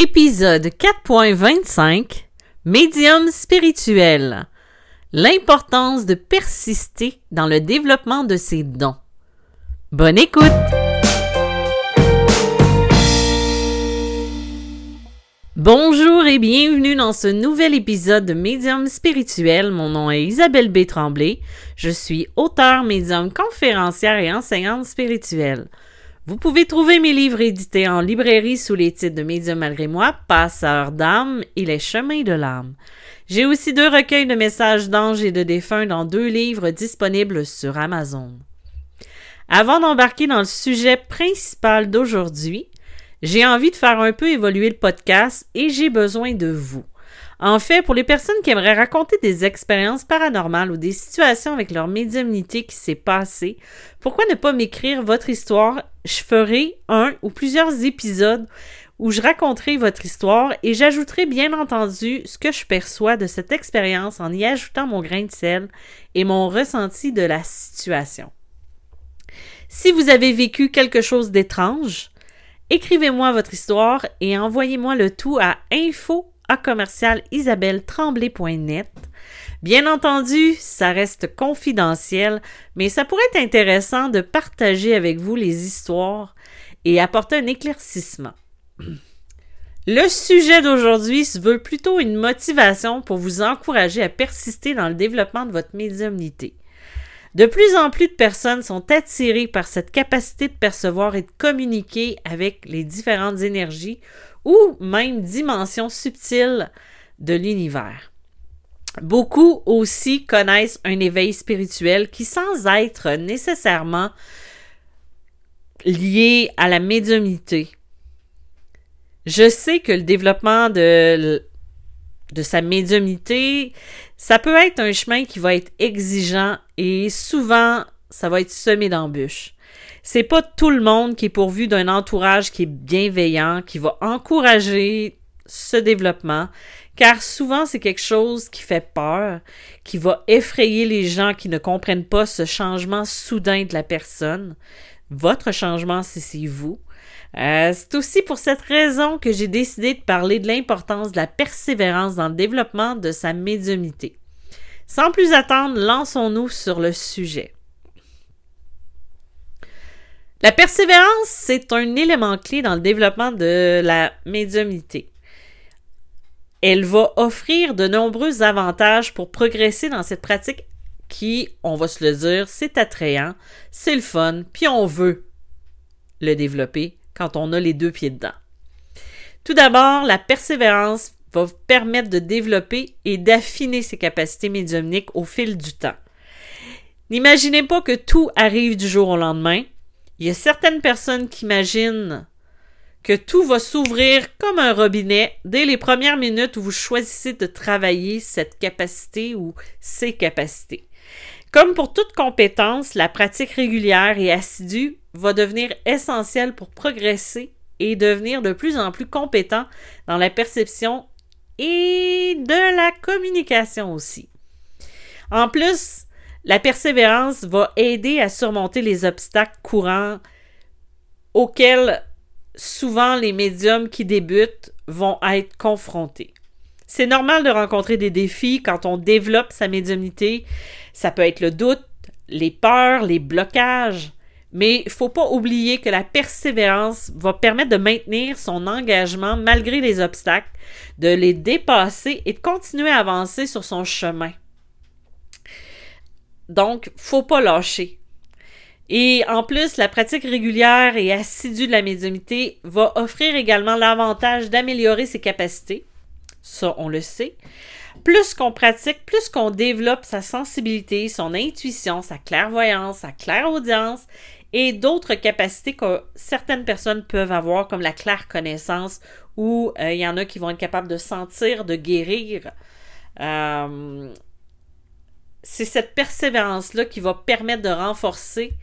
Épisode 4.25 Médium spirituel. L'importance de persister dans le développement de ses dons. Bonne écoute! Bonjour et bienvenue dans ce nouvel épisode de Médium spirituel. Mon nom est Isabelle B. Tremblay. Je suis auteur, médium, conférencière et enseignante spirituelle. Vous pouvez trouver mes livres édités en librairie sous les titres de Médium malgré moi, Passeur d'âme et Les chemins de l'âme. J'ai aussi deux recueils de messages d'anges et de défunts dans deux livres disponibles sur Amazon. Avant d'embarquer dans le sujet principal d'aujourd'hui, j'ai envie de faire un peu évoluer le podcast et j'ai besoin de vous. En fait, pour les personnes qui aimeraient raconter des expériences paranormales ou des situations avec leur médiumnité qui s'est passée, pourquoi ne pas m'écrire votre histoire? Je ferai un ou plusieurs épisodes où je raconterai votre histoire et j'ajouterai bien entendu ce que je perçois de cette expérience en y ajoutant mon grain de sel et mon ressenti de la situation. Si vous avez vécu quelque chose d'étrange, Écrivez-moi votre histoire et envoyez-moi le tout à info à Bien entendu, ça reste confidentiel, mais ça pourrait être intéressant de partager avec vous les histoires et apporter un éclaircissement. Le sujet d'aujourd'hui se veut plutôt une motivation pour vous encourager à persister dans le développement de votre médiumnité. De plus en plus de personnes sont attirées par cette capacité de percevoir et de communiquer avec les différentes énergies ou même dimensions subtiles de l'univers. Beaucoup aussi connaissent un éveil spirituel qui, sans être nécessairement lié à la médiumnité, je sais que le développement de, de sa médiumnité, ça peut être un chemin qui va être exigeant et souvent, ça va être semé d'embûches. C'est pas tout le monde qui est pourvu d'un entourage qui est bienveillant, qui va encourager ce développement, car souvent c'est quelque chose qui fait peur, qui va effrayer les gens qui ne comprennent pas ce changement soudain de la personne. Votre changement, c'est vous. Euh, c'est aussi pour cette raison que j'ai décidé de parler de l'importance de la persévérance dans le développement de sa médiumité. Sans plus attendre, lançons-nous sur le sujet. La persévérance, c'est un élément clé dans le développement de la médiumité. Elle va offrir de nombreux avantages pour progresser dans cette pratique qui, on va se le dire, c'est attrayant, c'est le fun, puis on veut le développer quand on a les deux pieds dedans. Tout d'abord, la persévérance va vous permettre de développer et d'affiner ses capacités médiumniques au fil du temps. N'imaginez pas que tout arrive du jour au lendemain. Il y a certaines personnes qui imaginent que tout va s'ouvrir comme un robinet dès les premières minutes où vous choisissez de travailler cette capacité ou ces capacités. Comme pour toute compétence, la pratique régulière et assidue va devenir essentielle pour progresser et devenir de plus en plus compétent dans la perception et de la communication aussi. En plus, la persévérance va aider à surmonter les obstacles courants auxquels souvent les médiums qui débutent vont être confrontés. C'est normal de rencontrer des défis quand on développe sa médiumnité. Ça peut être le doute, les peurs, les blocages. Mais il ne faut pas oublier que la persévérance va permettre de maintenir son engagement malgré les obstacles, de les dépasser et de continuer à avancer sur son chemin. Donc, faut pas lâcher. Et en plus, la pratique régulière et assidue de la médiumité va offrir également l'avantage d'améliorer ses capacités. Ça, on le sait. Plus qu'on pratique, plus qu'on développe sa sensibilité, son intuition, sa clairvoyance, sa clairaudience et d'autres capacités que certaines personnes peuvent avoir, comme la claire connaissance, ou euh, il y en a qui vont être capables de sentir, de guérir. Euh, c'est cette persévérance-là qui va permettre de renforcer,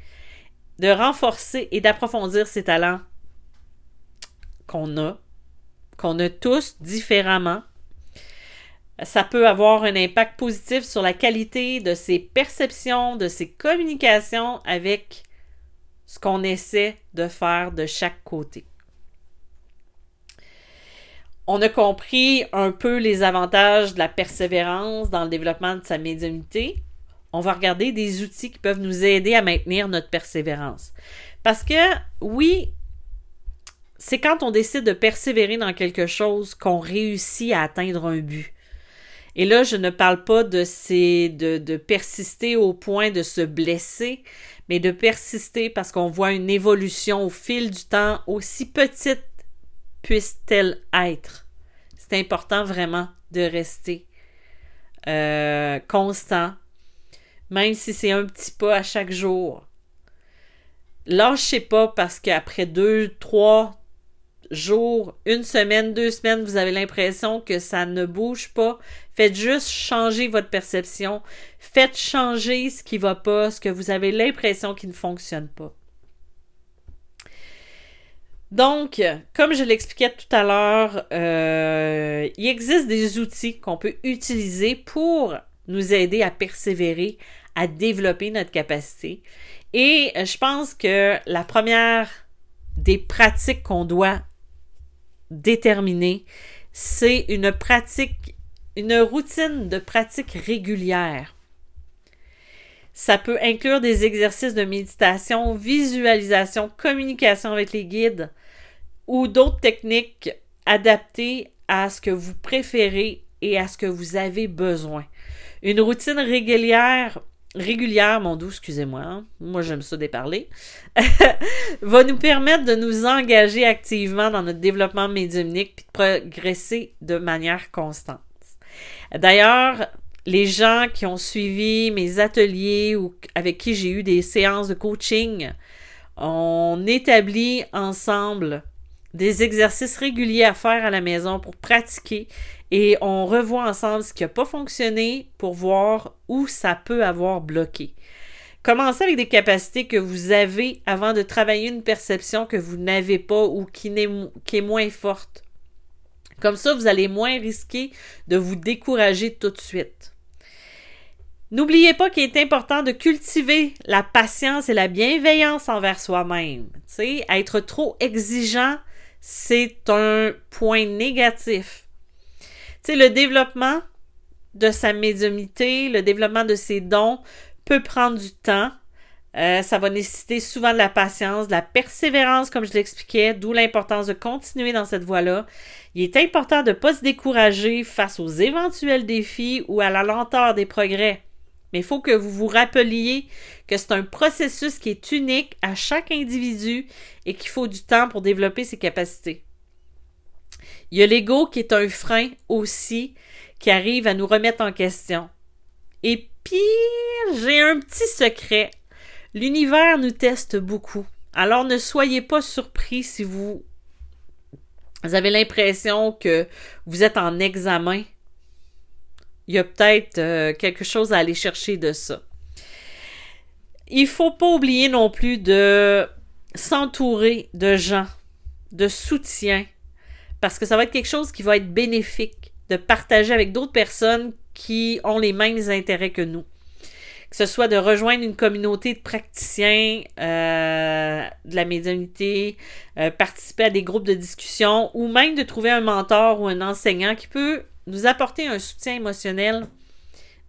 de renforcer et d'approfondir ces talents qu'on a, qu'on a tous différemment. Ça peut avoir un impact positif sur la qualité de ses perceptions, de ses communications avec ce qu'on essaie de faire de chaque côté. On a compris un peu les avantages de la persévérance dans le développement de sa médiumnité. On va regarder des outils qui peuvent nous aider à maintenir notre persévérance. Parce que, oui, c'est quand on décide de persévérer dans quelque chose qu'on réussit à atteindre un but. Et là, je ne parle pas de, de, de persister au point de se blesser, mais de persister parce qu'on voit une évolution au fil du temps, aussi petite puisse-t-elle être? C'est important vraiment de rester euh, constant, même si c'est un petit pas à chaque jour. Lâchez pas parce qu'après deux, trois, jours, une semaine, deux semaines, vous avez l'impression que ça ne bouge pas, faites juste changer votre perception. Faites changer ce qui va pas, ce que vous avez l'impression qui ne fonctionne pas. Donc, comme je l'expliquais tout à l'heure, euh, il existe des outils qu'on peut utiliser pour nous aider à persévérer, à développer notre capacité. Et je pense que la première des pratiques qu'on doit déterminé, c'est une pratique, une routine de pratique régulière. Ça peut inclure des exercices de méditation, visualisation, communication avec les guides ou d'autres techniques adaptées à ce que vous préférez et à ce que vous avez besoin. Une routine régulière régulière, mon doux, excusez-moi, hein. moi j'aime ça déparler, va nous permettre de nous engager activement dans notre développement médiumnique puis de progresser de manière constante. D'ailleurs, les gens qui ont suivi mes ateliers ou avec qui j'ai eu des séances de coaching, on établit ensemble des exercices réguliers à faire à la maison pour pratiquer et on revoit ensemble ce qui n'a pas fonctionné pour voir où ça peut avoir bloqué. Commencez avec des capacités que vous avez avant de travailler une perception que vous n'avez pas ou qui, qui est moins forte. Comme ça, vous allez moins risquer de vous décourager tout de suite. N'oubliez pas qu'il est important de cultiver la patience et la bienveillance envers soi-même. Être trop exigeant, c'est un point négatif le développement de sa médiumité, le développement de ses dons peut prendre du temps. Euh, ça va nécessiter souvent de la patience, de la persévérance, comme je l'expliquais, d'où l'importance de continuer dans cette voie-là. Il est important de ne pas se décourager face aux éventuels défis ou à la lenteur des progrès. Mais il faut que vous vous rappeliez que c'est un processus qui est unique à chaque individu et qu'il faut du temps pour développer ses capacités. Il y a l'ego qui est un frein aussi, qui arrive à nous remettre en question. Et puis, j'ai un petit secret. L'univers nous teste beaucoup. Alors ne soyez pas surpris si vous, avez l'impression que vous êtes en examen. Il y a peut-être euh, quelque chose à aller chercher de ça. Il faut pas oublier non plus de s'entourer de gens, de soutien, parce que ça va être quelque chose qui va être bénéfique de partager avec d'autres personnes qui ont les mêmes intérêts que nous. Que ce soit de rejoindre une communauté de praticiens euh, de la médiumnité, euh, participer à des groupes de discussion ou même de trouver un mentor ou un enseignant qui peut nous apporter un soutien émotionnel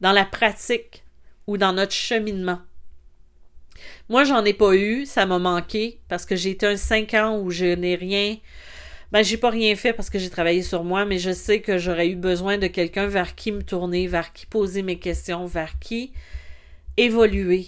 dans la pratique ou dans notre cheminement. Moi, j'en ai pas eu, ça m'a manqué parce que j'ai été un 5 ans où je n'ai rien ben, j'ai pas rien fait parce que j'ai travaillé sur moi, mais je sais que j'aurais eu besoin de quelqu'un vers qui me tourner, vers qui poser mes questions, vers qui évoluer,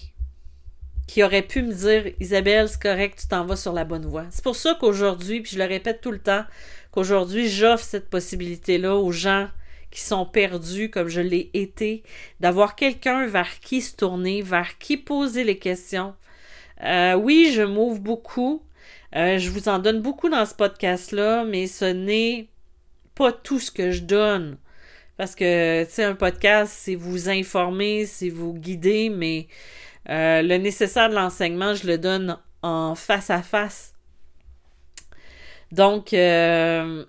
qui aurait pu me dire Isabelle, c'est correct, tu t'en vas sur la bonne voie. C'est pour ça qu'aujourd'hui, puis je le répète tout le temps, qu'aujourd'hui, j'offre cette possibilité-là aux gens qui sont perdus comme je l'ai été, d'avoir quelqu'un vers qui se tourner, vers qui poser les questions. Euh, oui, je m'ouvre beaucoup, euh, je vous en donne beaucoup dans ce podcast-là, mais ce n'est pas tout ce que je donne. Parce que, tu sais, un podcast, c'est vous informer, c'est vous guider, mais euh, le nécessaire de l'enseignement, je le donne en face à face. Donc, euh,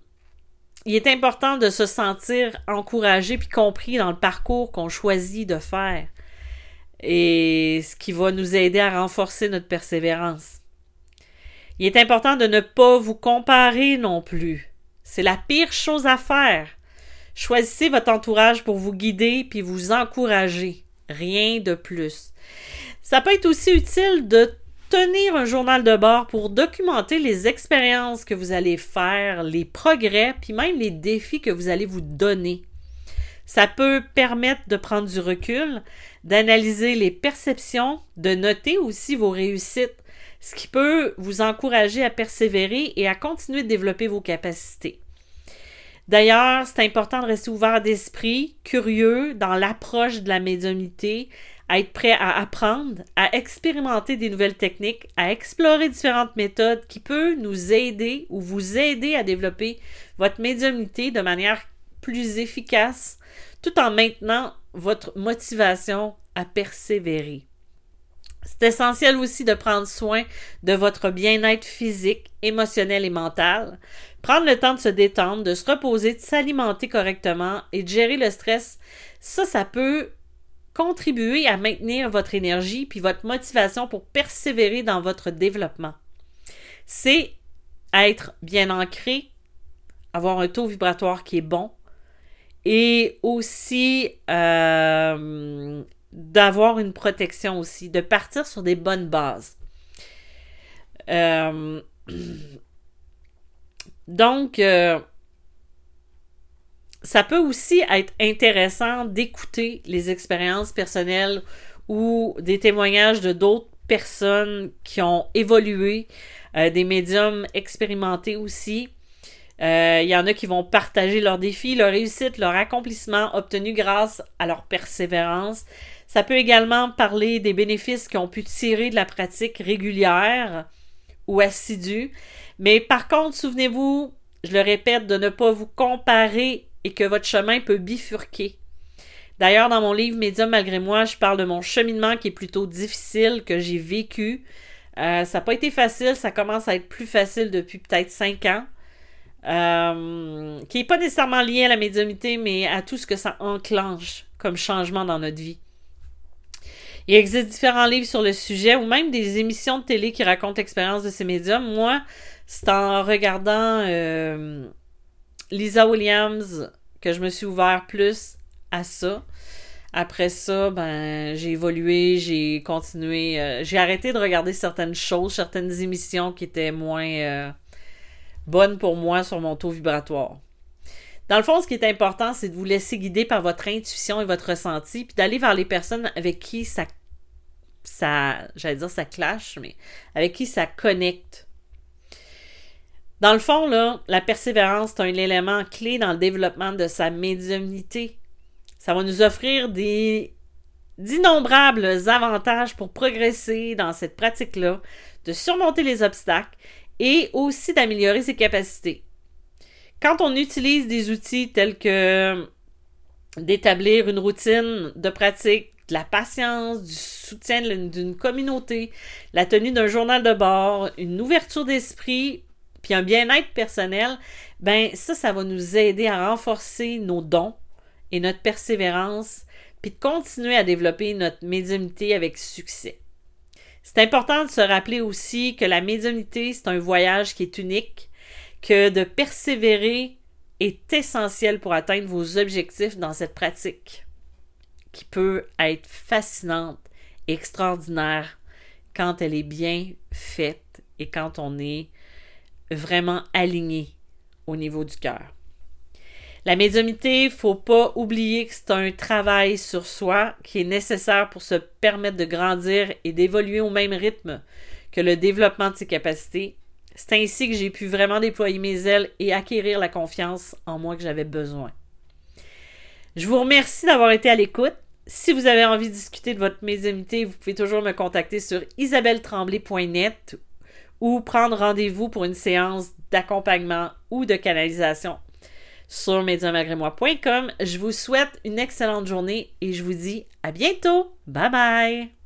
il est important de se sentir encouragé puis compris dans le parcours qu'on choisit de faire. Et ce qui va nous aider à renforcer notre persévérance. Il est important de ne pas vous comparer non plus. C'est la pire chose à faire. Choisissez votre entourage pour vous guider puis vous encourager. Rien de plus. Ça peut être aussi utile de tenir un journal de bord pour documenter les expériences que vous allez faire, les progrès, puis même les défis que vous allez vous donner. Ça peut permettre de prendre du recul, d'analyser les perceptions, de noter aussi vos réussites, ce qui peut vous encourager à persévérer et à continuer de développer vos capacités. D'ailleurs, c'est important de rester ouvert d'esprit, curieux dans l'approche de la médiumnité, à être prêt à apprendre, à expérimenter des nouvelles techniques, à explorer différentes méthodes qui peuvent nous aider ou vous aider à développer votre médiumnité de manière plus efficace, tout en maintenant votre motivation à persévérer. C'est essentiel aussi de prendre soin de votre bien-être physique, émotionnel et mental. Prendre le temps de se détendre, de se reposer, de s'alimenter correctement et de gérer le stress, ça, ça peut contribuer à maintenir votre énergie puis votre motivation pour persévérer dans votre développement. C'est être bien ancré, avoir un taux vibratoire qui est bon et aussi euh, d'avoir une protection aussi, de partir sur des bonnes bases. Euh, donc, euh, ça peut aussi être intéressant d'écouter les expériences personnelles ou des témoignages de d'autres personnes qui ont évolué, euh, des médiums expérimentés aussi. Il y en a qui vont partager leurs défis, leurs réussites, leurs accomplissements obtenus grâce à leur persévérance. Ça peut également parler des bénéfices qu'ils ont pu tirer de la pratique régulière ou assidue. Mais par contre, souvenez-vous, je le répète, de ne pas vous comparer et que votre chemin peut bifurquer. D'ailleurs, dans mon livre Médium malgré moi, je parle de mon cheminement qui est plutôt difficile, que j'ai vécu. Euh, ça n'a pas été facile, ça commence à être plus facile depuis peut-être cinq ans. Euh, qui n'est pas nécessairement lié à la médiumité, mais à tout ce que ça enclenche comme changement dans notre vie. Il existe différents livres sur le sujet ou même des émissions de télé qui racontent l'expérience de ces médiums. Moi, c'est en regardant euh, Lisa Williams que je me suis ouvert plus à ça. Après ça, ben, j'ai évolué, j'ai continué. Euh, j'ai arrêté de regarder certaines choses, certaines émissions qui étaient moins euh, bonnes pour moi sur mon taux vibratoire. Dans le fond, ce qui est important, c'est de vous laisser guider par votre intuition et votre ressenti, puis d'aller vers les personnes avec qui ça ça, j'allais dire ça clash, mais avec qui ça connecte. Dans le fond, la persévérance est un élément clé dans le développement de sa médiumnité. Ça va nous offrir des d'innombrables avantages pour progresser dans cette pratique-là, de surmonter les obstacles et aussi d'améliorer ses capacités. Quand on utilise des outils tels que d'établir une routine de pratique, de la patience, du soutien d'une communauté, la tenue d'un journal de bord, une ouverture d'esprit, puis un bien-être personnel, ben ça, ça va nous aider à renforcer nos dons et notre persévérance, puis de continuer à développer notre médiumnité avec succès. C'est important de se rappeler aussi que la médiumnité, c'est un voyage qui est unique, que de persévérer est essentiel pour atteindre vos objectifs dans cette pratique qui peut être fascinante, extraordinaire quand elle est bien faite et quand on est vraiment aligné au niveau du cœur. La médiumité, il faut pas oublier que c'est un travail sur soi qui est nécessaire pour se permettre de grandir et d'évoluer au même rythme que le développement de ses capacités. C'est ainsi que j'ai pu vraiment déployer mes ailes et acquérir la confiance en moi que j'avais besoin. Je vous remercie d'avoir été à l'écoute. Si vous avez envie de discuter de votre médiumité, vous pouvez toujours me contacter sur isabelletremblay.net ou prendre rendez-vous pour une séance d'accompagnement ou de canalisation sur médiumagrémoi.com. Je vous souhaite une excellente journée et je vous dis à bientôt. Bye bye!